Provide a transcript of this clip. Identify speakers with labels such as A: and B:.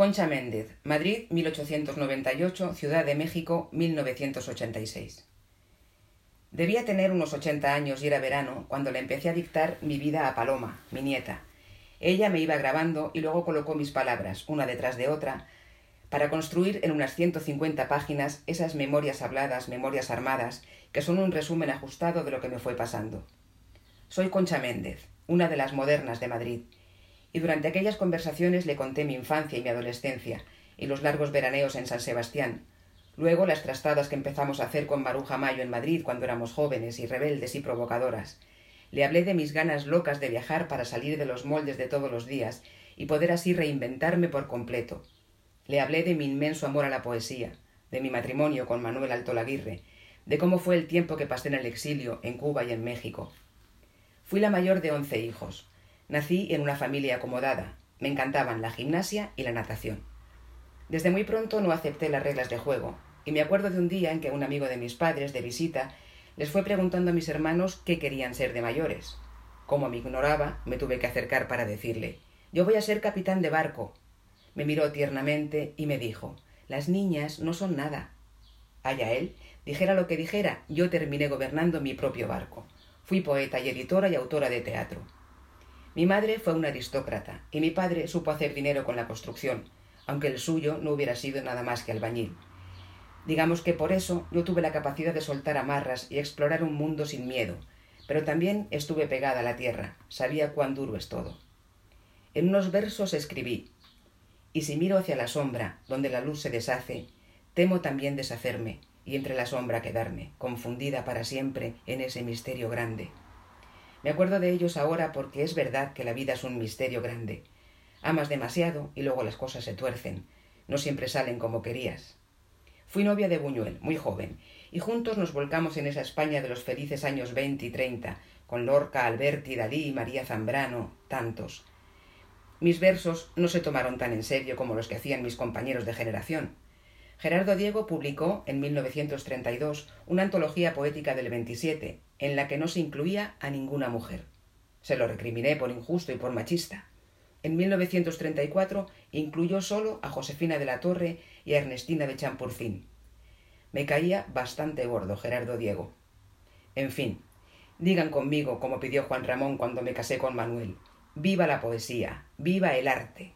A: Concha Méndez, Madrid, 1898, Ciudad de México, 1986. Debía tener unos ochenta años y era verano cuando le empecé a dictar mi vida a Paloma, mi nieta. Ella me iba grabando y luego colocó mis palabras, una detrás de otra, para construir en unas ciento cincuenta páginas esas memorias habladas, memorias armadas, que son un resumen ajustado de lo que me fue pasando. Soy Concha Méndez, una de las modernas de Madrid, y durante aquellas conversaciones le conté mi infancia y mi adolescencia, y los largos veraneos en San Sebastián, luego las trastadas que empezamos a hacer con Maruja Mayo en Madrid cuando éramos jóvenes y rebeldes y provocadoras. Le hablé de mis ganas locas de viajar para salir de los moldes de todos los días y poder así reinventarme por completo. Le hablé de mi inmenso amor a la poesía, de mi matrimonio con Manuel Altolaguirre, de cómo fue el tiempo que pasé en el exilio, en Cuba y en México. Fui la mayor de once hijos. Nací en una familia acomodada. Me encantaban la gimnasia y la natación. Desde muy pronto no acepté las reglas de juego, y me acuerdo de un día en que un amigo de mis padres, de visita, les fue preguntando a mis hermanos qué querían ser de mayores. Como me ignoraba, me tuve que acercar para decirle Yo voy a ser capitán de barco. Me miró tiernamente y me dijo Las niñas no son nada. Allá él, dijera lo que dijera, yo terminé gobernando mi propio barco. Fui poeta y editora y autora de teatro. Mi madre fue una aristócrata y mi padre supo hacer dinero con la construcción, aunque el suyo no hubiera sido nada más que albañil. Digamos que por eso yo tuve la capacidad de soltar amarras y explorar un mundo sin miedo, pero también estuve pegada a la tierra, sabía cuán duro es todo. En unos versos escribí Y si miro hacia la sombra, donde la luz se deshace, temo también deshacerme y entre la sombra quedarme, confundida para siempre en ese misterio grande. Me acuerdo de ellos ahora porque es verdad que la vida es un misterio grande. Amas demasiado y luego las cosas se tuercen. No siempre salen como querías. Fui novia de Buñuel, muy joven, y juntos nos volcamos en esa España de los felices años veinte y treinta, con Lorca, Alberti, Dalí, María Zambrano, tantos. Mis versos no se tomaron tan en serio como los que hacían mis compañeros de generación. Gerardo Diego publicó en 1932 una antología poética del 27, en la que no se incluía a ninguna mujer. Se lo recriminé por injusto y por machista. En 1934 incluyó solo a Josefina de la Torre y a Ernestina de Champurcín. Me caía bastante gordo Gerardo Diego. En fin, digan conmigo como pidió Juan Ramón cuando me casé con Manuel. Viva la poesía, viva el arte.